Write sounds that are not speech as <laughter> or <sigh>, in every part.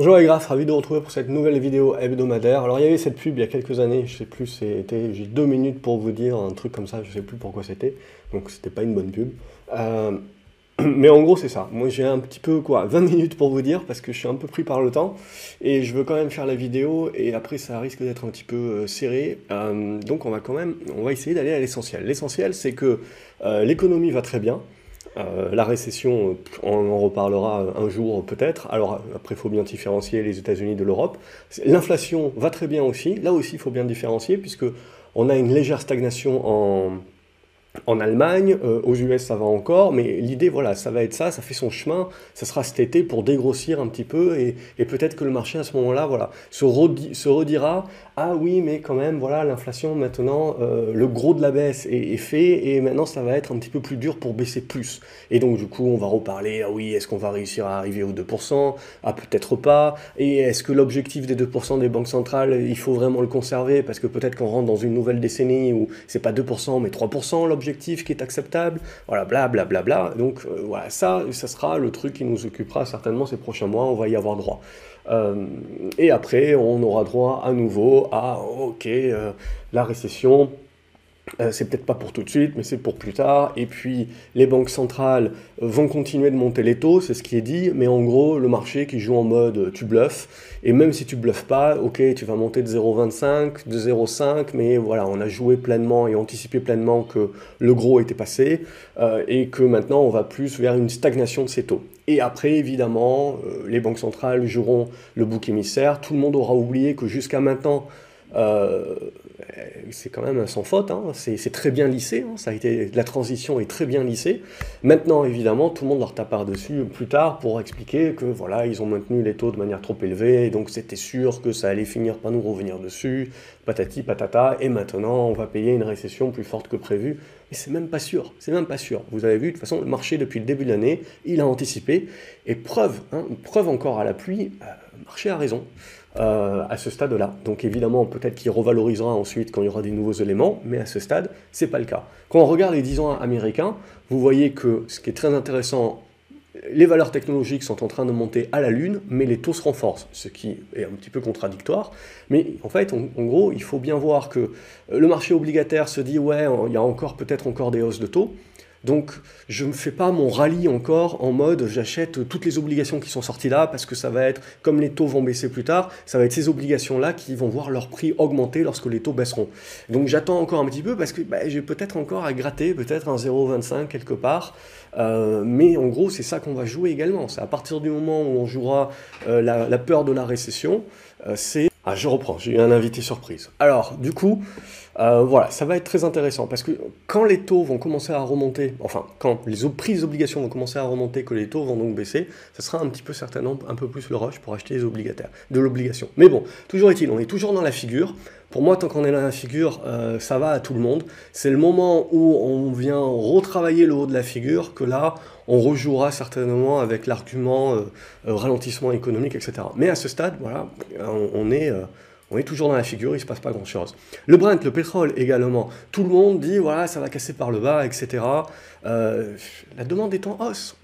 Bonjour les graphes, ravi de vous retrouver pour cette nouvelle vidéo hebdomadaire. Alors il y avait cette pub il y a quelques années, je sais plus, c'était, j'ai deux minutes pour vous dire un truc comme ça, je sais plus pourquoi c'était, donc c'était pas une bonne pub. Euh, <clears throat> mais en gros c'est ça, moi j'ai un petit peu quoi, 20 minutes pour vous dire parce que je suis un peu pris par le temps et je veux quand même faire la vidéo et après ça risque d'être un petit peu euh, serré. Euh, donc on va quand même, on va essayer d'aller à l'essentiel. L'essentiel c'est que l'économie va très bien. Euh, la récession, on en reparlera un jour peut-être. Alors après, il faut bien différencier les États-Unis de l'Europe. L'inflation va très bien aussi. Là aussi, il faut bien différencier puisque on a une légère stagnation en, en Allemagne, euh, aux US ça va encore, mais l'idée voilà, ça va être ça, ça fait son chemin, ça sera cet été pour dégrossir un petit peu et, peut-être que le marché à ce moment-là voilà, se, redira ah oui mais quand même voilà l'inflation maintenant euh, le gros de la baisse est, fait et maintenant ça va être un petit peu plus dur pour baisser plus et donc du coup on va reparler ah oui est-ce qu'on va réussir à arriver aux 2% ah peut-être pas. Et est-ce que l'objectif des 2% des banques centrales il faut vraiment le conserver? Parce que peut-être qu'on rentre dans une nouvelle décennie où c'est pas 2% mais 3% objectif qui est acceptable, voilà, bla bla bla bla. Donc euh, voilà, ça, ça sera le truc qui nous occupera certainement ces prochains mois, on va y avoir droit. Euh, et après, on aura droit à nouveau à, ok, euh, la récession, euh, c'est peut-être pas pour tout de suite, mais c'est pour plus tard. Et puis, les banques centrales vont continuer de monter les taux, c'est ce qui est dit, mais en gros, le marché qui joue en mode euh, tu bluffes, et même si tu bluffes pas, ok, tu vas monter de 0,25, de 0,5, mais voilà, on a joué pleinement et anticipé pleinement que le gros était passé, euh, et que maintenant, on va plus vers une stagnation de ces taux. Et après, évidemment, les banques centrales joueront le bouc émissaire. Tout le monde aura oublié que jusqu'à maintenant, c'est quand même sans faute, hein. c'est très bien lissé, hein. ça a été, la transition est très bien lissée. Maintenant, évidemment, tout le monde leur tapera dessus plus tard pour expliquer que voilà, ils ont maintenu les taux de manière trop élevée, et donc c'était sûr que ça allait finir par nous revenir dessus, patati patata, et maintenant on va payer une récession plus forte que prévu. Et c'est même pas sûr, c'est même pas sûr. Vous avez vu, de toute façon, le marché depuis le début de l'année, il a anticipé, et preuve, hein, preuve encore à l'appui, euh, le marché a raison. Euh, à ce stade-là. Donc évidemment, peut-être qu'il revalorisera ensuite quand il y aura des nouveaux éléments, mais à ce stade, c'est pas le cas. Quand on regarde les 10 ans américains, vous voyez que ce qui est très intéressant, les valeurs technologiques sont en train de monter à la lune, mais les taux se renforcent, ce qui est un petit peu contradictoire. Mais en fait, en gros, il faut bien voir que le marché obligataire se dit ouais, il y a encore peut-être encore des hausses de taux. Donc je ne fais pas mon rallye encore en mode j'achète toutes les obligations qui sont sorties là parce que ça va être, comme les taux vont baisser plus tard, ça va être ces obligations-là qui vont voir leur prix augmenter lorsque les taux baisseront. Donc j'attends encore un petit peu parce que bah, j'ai peut-être encore à gratter, peut-être un 0,25 quelque part. Euh, mais en gros, c'est ça qu'on va jouer également. C'est à partir du moment où on jouera euh, la, peur de la récession, c'est ah, je reprends, j'ai eu un invité surprise. Alors, du coup, euh, voilà, ça va être très intéressant parce que quand les taux vont commencer à remonter, enfin, quand les prix des obligations vont commencer à remonter, que les taux vont donc baisser, ça sera un petit peu certainement un peu plus le rush pour acheter les obligataires, de l'obligation. Mais bon, toujours est-il, on est toujours dans la figure. Pour moi, tant qu'on est dans la figure, euh, ça va à tout le monde. C'est le moment où on vient retravailler le haut de la figure que là, on rejouera certainement avec l'argument euh, euh, ralentissement économique, etc. Mais à ce stade, voilà, on, est... on est toujours dans la figure, il ne se passe pas grand-chose. Le Brent, le pétrole également, tout le monde dit, voilà, ça va casser par le bas, etc. la demande est en hausse.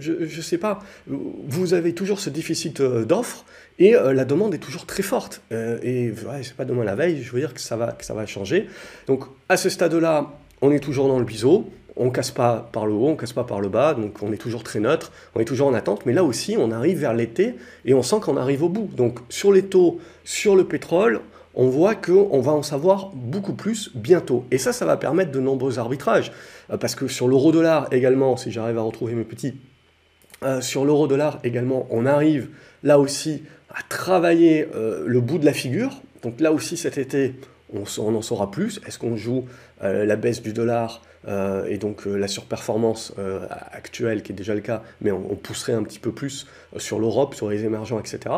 je ne sais pas, vous avez toujours ce déficit d'offres, et euh, la demande est toujours très forte. Euh, et ouais, c'est pas demain la veille, je veux dire que ça va, que ça va changer. Donc à ce stade-là, on est toujours dans le biseau. On casse pas par le haut, on casse pas par le bas, donc on est toujours très neutre, on est toujours en attente. Mais là aussi, on arrive vers l'été et on sent qu'on arrive au bout. Donc sur les taux, sur le pétrole, on voit qu'on va en savoir beaucoup plus bientôt. Et ça, ça va permettre de nombreux arbitrages. Euh, parce que sur l'euro-dollar également, si j'arrive à retrouver mes petits, sur l'euro-dollar également, on arrive là aussi à travailler euh, le bout de la figure. Donc là aussi cet été, on, en saura plus. Est-ce qu'on joue euh, la baisse du dollar euh, et donc la surperformance actuelle, qui est déjà le cas, mais on, pousserait un petit peu plus sur l'Europe, sur les émergents, etc.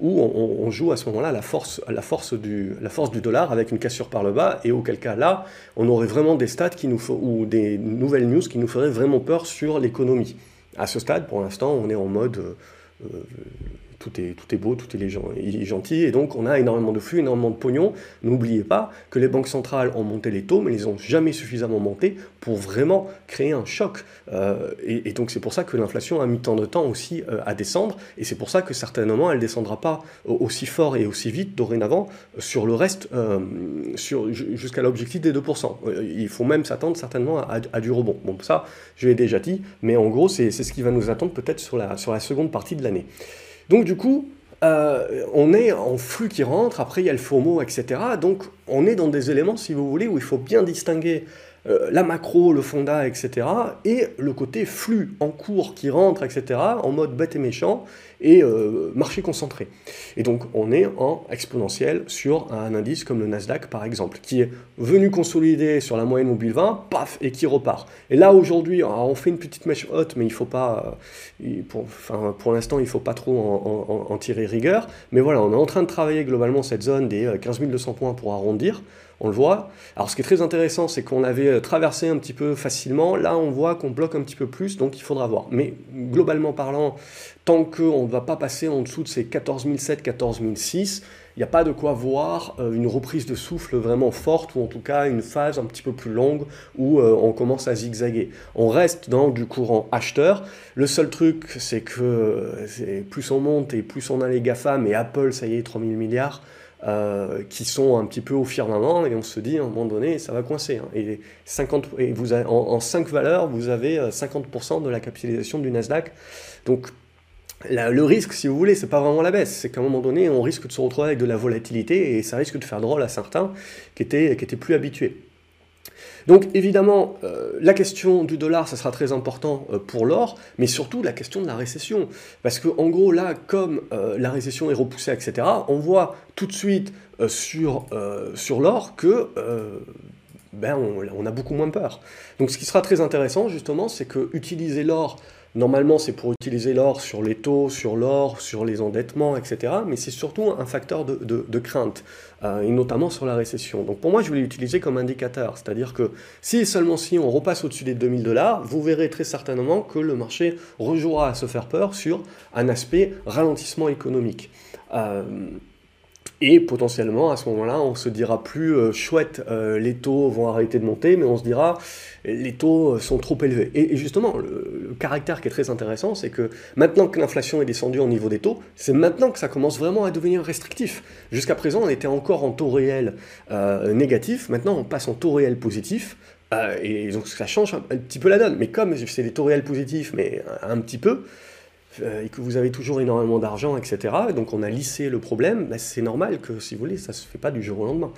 Ou on, joue à ce moment-là la force, la, force du, la force du dollar avec une cassure par le bas, et auquel cas là, on aurait vraiment des stats qui nous ou des nouvelles news qui nous feraient vraiment peur sur l'économie. À ce stade, pour l'instant, on est en mode tout est, tout est beau, tout est, gentil, et donc on a énormément de flux, énormément de pognon. N'oubliez pas que les banques centrales ont monté les taux, mais ils n'ont jamais suffisamment monté pour vraiment créer un choc. Euh, et, donc c'est pour ça que l'inflation a mis tant de temps aussi euh, à descendre, et c'est pour ça que certainement elle ne descendra pas aussi fort et aussi vite dorénavant sur le reste, euh, jusqu'à l'objectif des 2%. il faut même s'attendre certainement à, du rebond. Bon, ça, je l'ai déjà dit, mais en gros, c'est ce qui va nous attendre peut-être sur la, sur la seconde partie de l'année. Donc du coup, euh, on est en flux qui rentre, après il y a le FOMO, etc. Donc on est dans des éléments, si vous voulez, où il faut bien distinguer euh, la macro, le fonda, etc. et le côté flux en cours qui rentre, etc. en mode bête et méchant et euh, marché concentré. Et donc on est en exponentiel sur un indice comme le Nasdaq par exemple, qui est venu consolider sur la moyenne mobile 20, paf, et qui repart. Et là aujourd'hui, on fait une petite mèche haute, mais il faut pas, euh, pour, l'instant il faut pas trop en, en, tirer rigueur, mais voilà, on est en train de travailler globalement cette zone des 15 200 points pour arrondir on le voit. Alors ce qui est très intéressant, c'est qu'on avait euh, traversé un petit peu facilement, là on voit qu'on bloque un petit peu plus, donc il faudra voir. Mais globalement parlant, tant qu'on ne va pas passer en dessous de ces 14 007, 14 006, il n'y a pas de quoi voir euh, une reprise de souffle vraiment forte, ou en tout cas une phase un petit peu plus longue où euh, on commence à zigzaguer. On reste dans du courant acheteur. Le seul truc, c'est que plus on monte et plus on a les GAFAM, et Apple, ça y est, 3000 milliards, euh, qui sont un petit peu au firmament et on se dit à un moment donné ça va coincer. Hein. Et, 50, et vous en, en, 5 valeurs, vous avez 50% euh, de la capitalisation du Nasdaq. Donc le risque, si vous voulez, c'est pas vraiment la baisse, c'est qu'à un moment donné on risque de se retrouver avec de la volatilité et ça risque de faire drôle à certains qui étaient, qui étaient plus habitués. Donc évidemment, euh, la question du dollar, ça sera très important euh, pour l'or, mais surtout la question de la récession. Parce que en gros, là, comme euh, la récession est repoussée, etc., on voit tout de suite sur, l'or que ben, on, a beaucoup moins peur. Donc ce qui sera très intéressant, justement, c'est que utiliser l'or Normalement, c'est pour utiliser l'or sur les taux, sur l'or, sur les endettements, etc. Mais c'est surtout un facteur de, crainte, euh, et notamment sur la récession. Donc pour moi, je voulais l'utiliser comme indicateur. C'est-à-dire que si et seulement si on repasse au-dessus des 2000 dollars, vous verrez très certainement que le marché rejouera à se faire peur sur un aspect ralentissement économique. Euh, et potentiellement, à ce moment-là, on se dira plus euh, chouette, euh, les taux vont arrêter de monter, mais on se dira les taux euh, sont trop élevés. Et, justement, le, caractère qui est très intéressant, c'est que maintenant que l'inflation est descendue au niveau des taux, c'est maintenant que ça commence vraiment à devenir restrictif. Jusqu'à présent, on était encore en taux réel négatif, maintenant on passe en taux réel positif. et donc ça change un, petit peu la donne. Mais comme c'est des taux réels positifs, mais un petit peu, euh, et que vous avez toujours énormément d'argent, etc., donc on a lissé le problème, bah, c'est normal que, si vous voulez, ça ne se fait pas du jour au lendemain.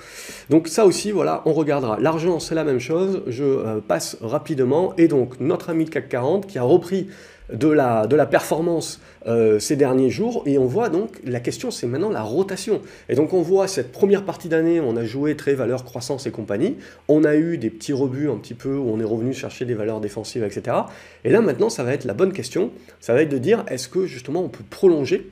Donc ça aussi, voilà, on regardera. L'argent, c'est la même chose, je euh, passe rapidement, et donc notre ami de CAC 40 qui a repris de la, de la performance euh, ces derniers jours. Et on voit donc, la question c'est maintenant la rotation. Et donc on voit cette première partie d'année, on a joué très valeur croissance et compagnie. On a eu des petits rebuts un petit peu où on est revenu chercher des valeurs défensives, etc. Et là maintenant, ça va être la bonne question. Ça va être de dire, est-ce que justement on peut prolonger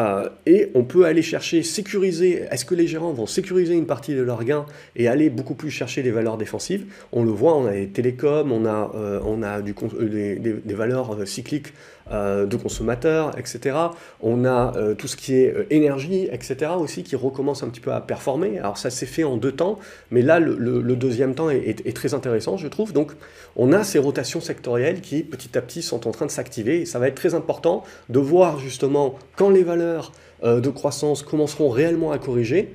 euh, et on peut aller chercher, sécuriser, est-ce que les gérants vont sécuriser une partie de leurs gains et aller beaucoup plus chercher des valeurs défensives? On le voit, on a les télécoms, on a, euh, du, des, des, valeurs cycliques euh, de consommateurs, etc. On a euh, tout ce qui est euh, énergie, etc. aussi qui recommence un petit peu à performer. Alors ça s'est fait en deux temps, mais là le, deuxième temps est, très intéressant, je trouve. Donc on a ces rotations sectorielles qui petit à petit sont en train de s'activer et ça va être très important de voir justement quand les valeurs de croissance commenceront réellement à corriger.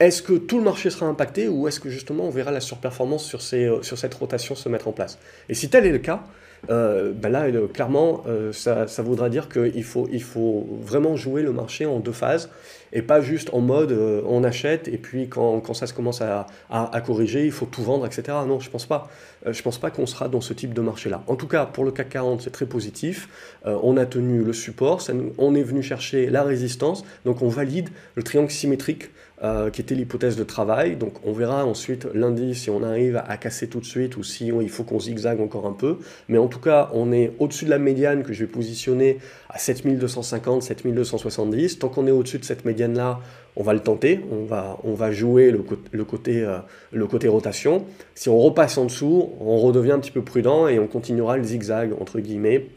Est-ce que tout le marché sera impacté ou est-ce que justement on verra la surperformance sur, ces, sur cette rotation se mettre en place Et si tel est le cas, ben là, euh, clairement, euh, ça, ça, voudra dire qu'il faut, il faut vraiment jouer le marché en deux phases et pas juste en mode on achète et puis quand, quand ça se commence à, à, corriger, il faut tout vendre, etc. Non, je pense pas. je pense pas qu'on sera dans ce type de marché-là. En tout cas, pour le CAC 40, c'est très positif. on a tenu le support, on est venu chercher la résistance, donc on valide le triangle symétrique euh, qui était l'hypothèse de travail. Donc on verra ensuite lundi si on arrive à, casser tout de suite ou si il faut qu'on zigzague encore un peu. Mais en tout cas, on est au-dessus de la médiane que je vais positionner à 7250, 7270. Tant qu'on est au-dessus de cette médiane-là, on va le tenter, on va, on va jouer le, côté, euh, le côté rotation. Si on repasse en dessous, on redevient un petit peu prudent et on continuera le zigzag, entre guillemets,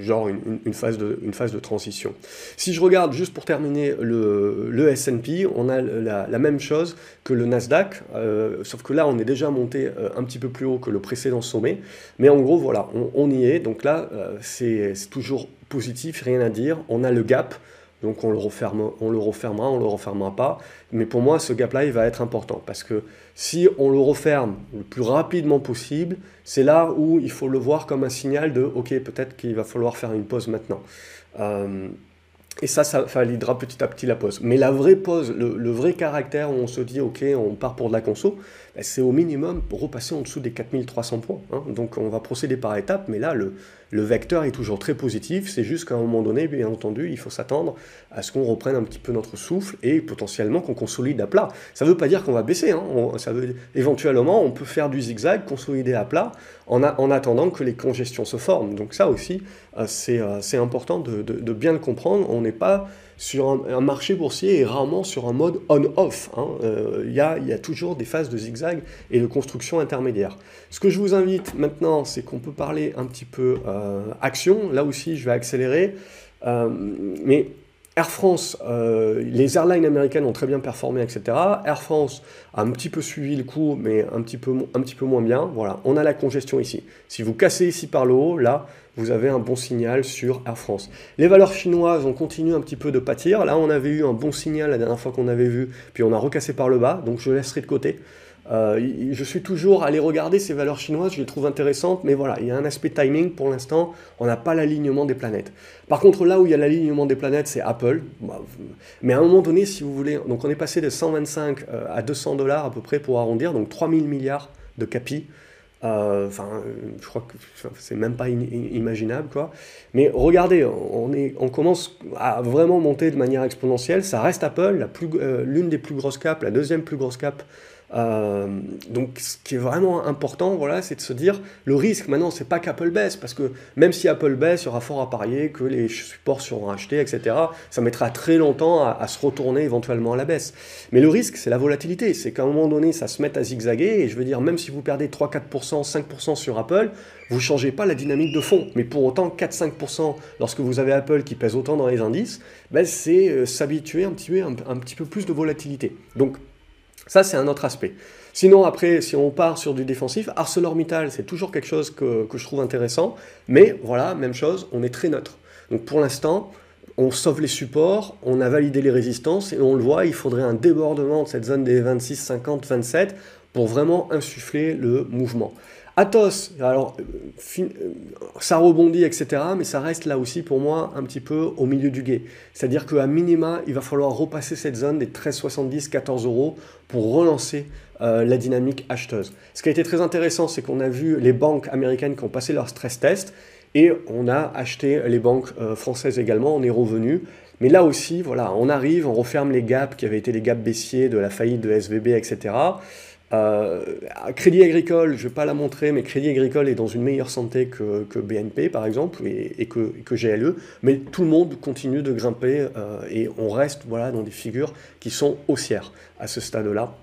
genre une, phase de, une phase de transition. Si je regarde, juste pour terminer, le, le S&P, on a la, même chose que le Nasdaq, euh, sauf que là, on est déjà monté euh, un petit peu plus haut que le précédent sommet. Mais en gros, voilà, on, y est. Donc là, euh, c'est toujours positif, rien à dire. On a le gap. Donc on le, referme, on le refermera, on le refermera pas. Mais pour moi, ce gap-là, il va être important parce que si on le referme le plus rapidement possible, c'est là où il faut le voir comme un signal de OK, peut-être qu'il va falloir faire une pause maintenant. Euh, et ça, ça validera petit à petit la pause. Mais la vraie pause, le, vrai caractère où on se dit, OK, on part pour de la conso, c'est au minimum pour repasser en dessous des 4300 points. Hein. Donc on va procéder par étapes, mais là, le, vecteur est toujours très positif. C'est juste qu'à un moment donné, bien entendu, il faut s'attendre à ce qu'on reprenne un petit peu notre souffle et potentiellement qu'on consolide à plat. Ça ne veut pas dire qu'on va baisser. Hein. veut, éventuellement, on peut faire du zigzag, consolider à plat, en, en attendant que les congestions se forment. Donc ça aussi, euh, euh, c'est important de, de, bien le comprendre. On n'est pas sur un, marché boursier et rarement sur un mode on-off. Hein. Euh, il y, a, toujours des phases de zigzag et de construction intermédiaire. Ce que je vous invite maintenant, c'est qu'on peut parler un petit peu action. Là aussi, je vais accélérer. mais Air France, euh, les airlines américaines ont très bien performé, etc. Air France a un petit peu suivi le coup, mais un petit peu, un petit peu moins bien. Voilà, on a la congestion ici. Si vous cassez ici par le haut, là, vous avez un bon signal sur Air France. Les valeurs chinoises ont continué un petit peu de pâtir. Là, on avait eu un bon signal la dernière fois qu'on avait vu, puis on a recassé par le bas, donc je laisserai de côté. Euh, je suis toujours allé regarder ces valeurs chinoises, je les trouve intéressantes, mais voilà, il y a un aspect timing pour l'instant, on n'a pas l'alignement des planètes. Par contre, là où il y a l'alignement des planètes, c'est Apple. Bah, mais à un moment donné, si vous voulez, donc on est passé de 125 euh, à 200 dollars à peu près pour arrondir, donc 3000 milliards de capi. Euh, enfin, je crois que c'est même pas imaginable, quoi. Mais regardez, on, est, on commence à vraiment monter de manière exponentielle. Ça reste Apple, l'une des plus grosses caps, la deuxième plus grosse cap euh, donc, ce qui est vraiment important, voilà, c'est de se dire, le risque maintenant, c'est pas qu'Apple baisse, parce que même si Apple baisse, il y aura fort à parier que les supports seront achetés, etc. Ça mettra très longtemps à, se retourner éventuellement à la baisse. Mais le risque, c'est la volatilité, c'est qu'à un moment donné, ça se mette à zigzaguer, et je veux dire, même si vous perdez 3, 4%, 5% sur Apple, vous changez pas la dynamique de fond. Mais pour autant, 4-5% lorsque vous avez Apple qui pèse autant dans les indices, ben, c'est euh, s'habituer un petit, un, un petit peu plus de volatilité. Donc, ça, c'est un autre aspect. Sinon, après, si on part sur du défensif, ArcelorMittal, c'est toujours quelque chose que, je trouve intéressant. Mais voilà, même chose, on est très neutre. Donc pour l'instant, on sauve les supports, on a validé les résistances et on le voit, il faudrait un débordement de cette zone des 26, 50, 27 pour vraiment insuffler le mouvement. Athos, alors euh, euh, ça rebondit, etc., mais ça reste là aussi pour moi un petit peu au milieu du guet. C'est-à-dire qu'à minima, il va falloir repasser cette zone des 13,70, 14 euros pour relancer euh, la dynamique acheteuse. Ce qui a été très intéressant, c'est qu'on a vu les banques américaines qui ont passé leur stress test et on a acheté les banques françaises également, on est revenu. Mais là aussi, voilà, on arrive, on referme les gaps qui avaient été les gaps baissiers de la faillite de SVB, etc. Euh, Crédit Agricole, je ne vais pas la montrer, mais Crédit Agricole est dans une meilleure santé que, BNP, par exemple, et, que, que, GLE, mais tout le monde continue de grimper euh, et on reste voilà, dans des figures qui sont haussières à ce stade-là.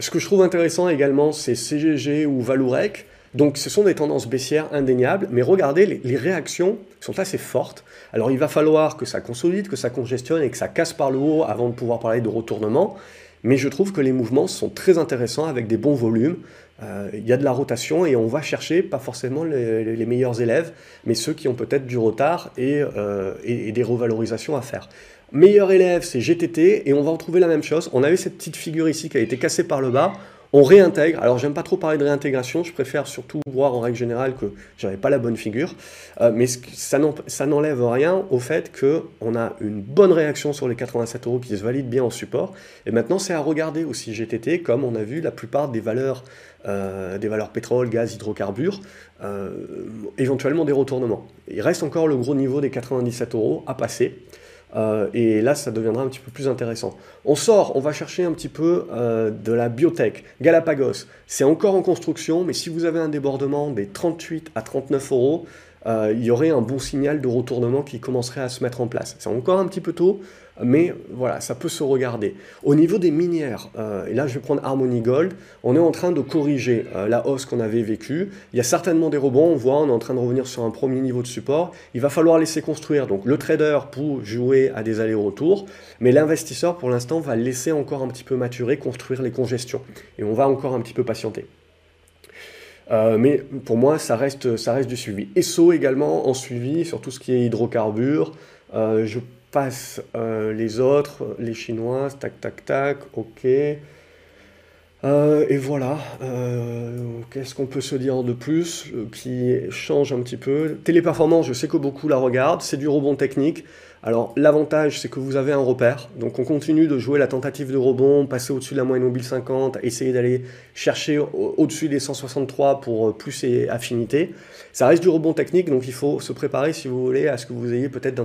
Ce que je trouve intéressant également, c'est CGG ou Valourec. Donc ce sont des tendances baissières indéniables, mais regardez, les, les, réactions sont assez fortes. Alors il va falloir que ça consolide, que ça congestionne et que ça casse par le haut avant de pouvoir parler de retournement. Mais je trouve que les mouvements sont très intéressants avec des bons volumes. Euh, il y a de la rotation et on va chercher pas forcément les, meilleurs élèves, mais ceux qui ont peut-être du retard euh, et, et, des revalorisations à faire. Meilleur élève, c'est GTT et on va retrouver la même chose. On avait cette petite figure ici qui a été cassée par le bas on réintègre. Alors j'aime pas trop parler de réintégration, je préfère surtout voir en règle générale que j'avais pas la bonne figure, euh, mais ça n'enlève rien au fait qu'on a une bonne réaction sur les 87 euros qui se valident bien en support. Et maintenant c'est à regarder aussi GTT, comme on a vu la plupart des valeurs, euh, des valeurs pétrole, gaz, hydrocarbures, euh, éventuellement des retournements. Il reste encore le gros niveau des 97 euros à passer. Euh, et là, ça deviendra un petit peu plus intéressant. On sort, on va chercher un petit peu euh, de la biotech. Galapagos, c'est encore en construction, mais si vous avez un débordement des 38 à 39 euros, euh, il y aurait un bon signal de retournement qui commencerait à se mettre en place. C'est encore un petit peu tôt, mais voilà, ça peut se regarder. Au niveau des minières, euh, et là je vais prendre Harmony Gold, on est en train de corriger euh, la hausse qu'on avait vécue. Il y a certainement des rebonds, on voit, on est en train de revenir sur un premier niveau de support. Il va falloir laisser construire donc le trader pour jouer à des allers-retours, mais l'investisseur pour l'instant va laisser encore un petit peu maturer, construire les congestions, et on va encore un petit peu patienter. Euh, mais pour moi, ça reste, ça reste du suivi. ESSO également en suivi sur tout ce qui est hydrocarbures. Passe euh, les autres, les chinoises, tac, tac, tac, ok. et voilà, qu'est-ce qu'on peut se dire de plus qui change un petit peu Téléperformance, je sais que beaucoup la regardent, c'est du rebond technique. Alors l'avantage c'est que vous avez un repère, donc on continue de jouer la tentative de rebond, passer au-dessus de la moyenne mobile 50, essayer d'aller chercher au-dessus des 163 pour euh, plus et affinité. Ça reste du rebond technique, donc il faut se préparer si vous voulez à ce que vous ayez peut-être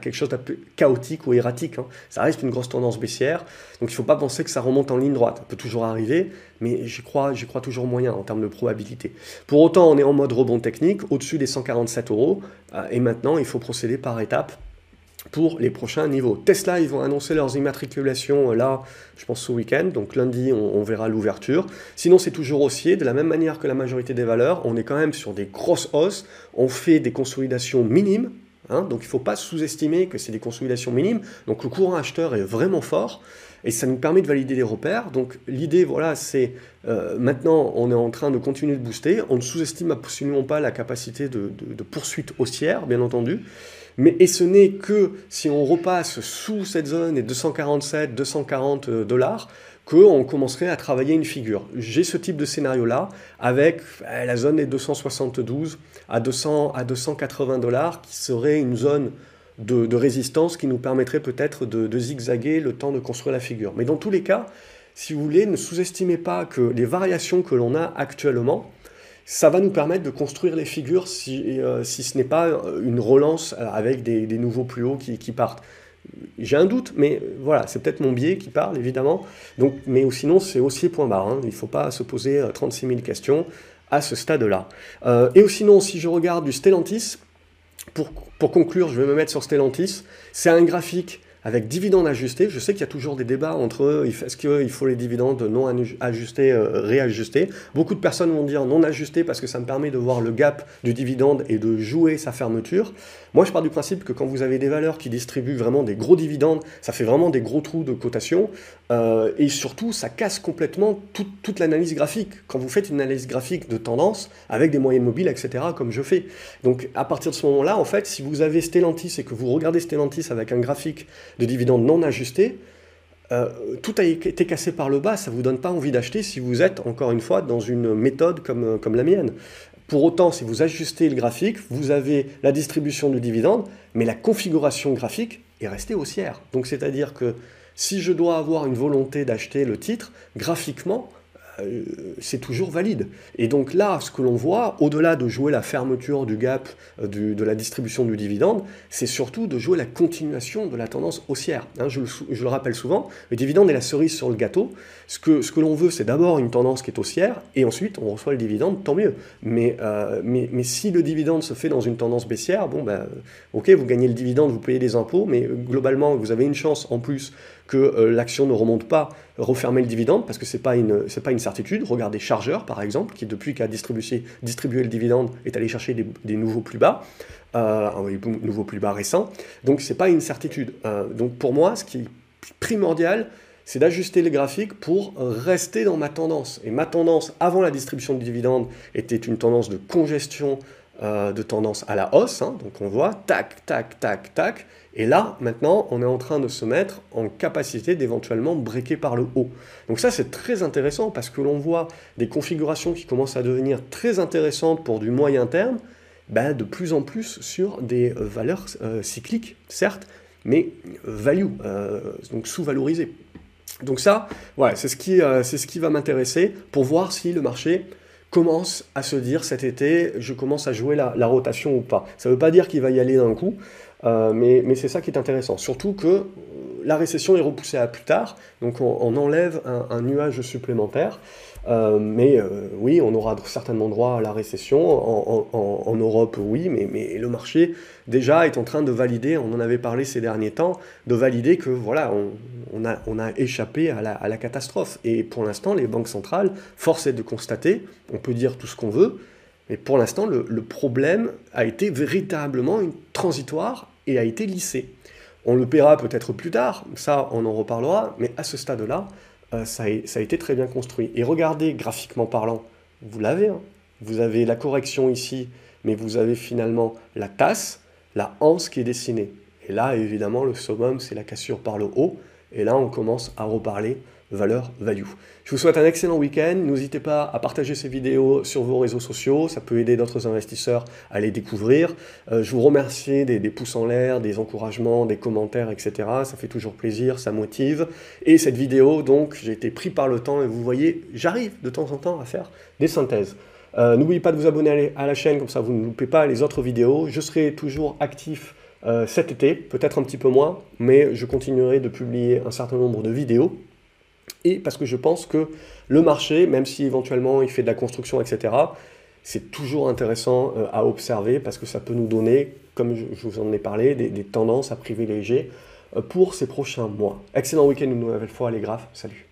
quelque chose d'un peu chaotique ou erratique. Hein. Ça reste une grosse tendance baissière, donc il ne faut pas penser que ça remonte en ligne droite. Ça peut toujours arriver, mais j'y crois, crois toujours moyen en termes de probabilité. Pour autant, on est en mode rebond technique, au-dessus des 147 euros, euh, et maintenant il faut procéder par étapes pour les prochains niveaux. Tesla, ils vont annoncer leurs immatriculations euh, là, je pense ce week-end, donc lundi on, verra l'ouverture. Sinon c'est toujours haussier, de la même manière que la majorité des valeurs, on est quand même sur des grosses hausses, on fait des consolidations minimes, hein, donc il ne faut pas sous-estimer que c'est des consolidations minimes, donc le courant acheteur est vraiment fort, et ça nous permet de valider les repères. Donc l'idée, voilà, c'est euh, maintenant on est en train de continuer de booster, on ne sous-estime absolument pas la capacité de, de poursuite haussière, bien entendu, mais, et ce n'est que si on repasse sous cette zone des 247, 240 euh, dollars, qu'on commencerait à travailler une figure. J'ai ce type de scénario-là avec euh, la zone des 272 à, 200, à 280 dollars qui serait une zone de, résistance qui nous permettrait peut-être de, de, zigzaguer le temps de construire la figure. Mais dans tous les cas, si vous voulez, ne sous-estimez pas que les variations que l'on a actuellement, ça va nous permettre de construire les figures si, euh, si ce n'est pas euh, une relance avec des, nouveaux plus hauts qui, partent. J'ai un doute, mais voilà, c'est peut-être mon biais qui parle, évidemment. Donc, mais sinon, c'est aussi point barre. Hein. Il ne faut pas se poser 36 euh, 000 questions à ce stade-là. Euh, et sinon, si je regarde du Stellantis, pour, pour conclure, je vais me mettre sur Stellantis, c'est un graphique avec dividendes ajustés. Je sais qu'il y a toujours des débats entre est-ce qu'il faut les dividendes non ajustés, euh, réajustés? Beaucoup de personnes vont dire non ajustés parce que ça me permet de voir le gap du dividende et de jouer sa fermeture. Moi, je pars du principe que quand vous avez des valeurs qui distribuent vraiment des gros dividendes, ça fait vraiment des gros trous de cotation. Euh, et surtout, ça casse complètement toute l'analyse graphique. Quand vous faites une analyse graphique de tendance avec des moyennes mobiles, etc., comme je fais. Donc, à partir de ce moment-là, en fait, si vous avez Stellantis et que vous regardez Stellantis avec un graphique de dividendes non ajustés, euh, tout a été cassé par le bas, ça ne vous donne pas envie d'acheter si vous êtes, encore une fois, dans une méthode comme, comme la mienne. Pour autant, si vous ajustez le graphique, vous avez la distribution du dividende, mais la configuration graphique est restée haussière. Donc c'est-à-dire que si je dois avoir une volonté d'acheter le titre, graphiquement, euh, c'est toujours valide. Et donc là, ce que l'on voit, au-delà de jouer la fermeture du gap euh, de la distribution du dividende, c'est surtout de jouer la continuation de la tendance haussière. Hein, je, le, rappelle souvent, le dividende est la cerise sur le gâteau. Ce que, ce que l'on veut, c'est d'abord une tendance qui est haussière, et ensuite on reçoit le dividende, tant mieux. Mais, euh, mais, mais, si le dividende se fait dans une tendance baissière, bon, ben, ok, vous gagnez le dividende, vous payez des impôts, mais globalement, vous avez une chance en plus que euh, l'action ne remonte pas, refermer le dividende, parce que ce n'est pas, une, pas une certitude. Regardez Chargeur, par exemple, qui depuis qu'a distribué, distribué le dividende est allé chercher des, nouveaux plus bas, euh, nouveaux plus bas récents. Donc ce n'est pas une certitude. Euh, donc pour moi, ce qui est primordial, c'est d'ajuster les graphiques pour rester dans ma tendance. Et ma tendance avant la distribution du dividende était une tendance de congestion euh, de tendance à la hausse. Hein. donc on voit tac, tac, tac, tac. Et là, maintenant, on est en train de se mettre en capacité d'éventuellement breaker par le haut. Donc ça, c'est très intéressant parce que l'on voit des configurations qui commencent à devenir très intéressantes pour du moyen terme, ben, de plus en plus sur des valeurs euh, cycliques, certes, mais value, euh, donc sous-valorisées. Donc ça, voilà, c'est ce, ce qui va m'intéresser pour voir si le marché commence à se dire cet été, je commence à jouer la, rotation ou pas. Ça ne veut pas dire qu'il va y aller d'un coup, euh, mais, mais c'est ça qui est intéressant. Surtout que la récession est repoussée à plus tard, donc on, enlève un, nuage supplémentaire. Euh, mais euh, oui, on aura certainement droit à la récession. En, Europe, oui, mais, le marché déjà est en train de valider, on en avait parlé ces derniers temps, de valider que voilà, on, a, échappé à la, catastrophe. Et pour l'instant, les banques centrales, force est de constater, on peut dire tout ce qu'on veut, mais pour l'instant, le, le, problème a été véritablement une transitoire et a été lissé. On le paiera peut-être plus tard, ça on en reparlera, mais à ce stade-là, euh, ça, a, été très bien construit. Et regardez, graphiquement parlant, vous l'avez, hein. vous avez la correction ici, mais vous avez finalement la tasse, la hanse qui est dessinée. Et là, évidemment, le summum, c'est la cassure par le haut, et là, on commence à reparler valeur value. Je vous souhaite un excellent week-end. N'hésitez pas à partager ces vidéos sur vos réseaux sociaux. Ça peut aider d'autres investisseurs à les découvrir. Euh, je vous remercie des, pouces en l'air, des encouragements, des commentaires, etc. Ça fait toujours plaisir, ça motive. Et cette vidéo, donc, j'ai été pris par le temps et vous voyez, j'arrive de temps en temps à faire des synthèses. Euh, n'oubliez pas de vous abonner à la chaîne, comme ça vous ne loupez pas les autres vidéos. Je serai toujours actif euh, cet été, peut-être un petit peu moins, mais je continuerai de publier un certain nombre de vidéos et parce que je pense que le marché, même si éventuellement il fait de la construction, etc., c'est toujours intéressant euh, à observer parce que ça peut nous donner, comme je vous en ai parlé, des, tendances à privilégier euh, pour ces prochains mois. Excellent week-end une nouvelle fois les graphes, salut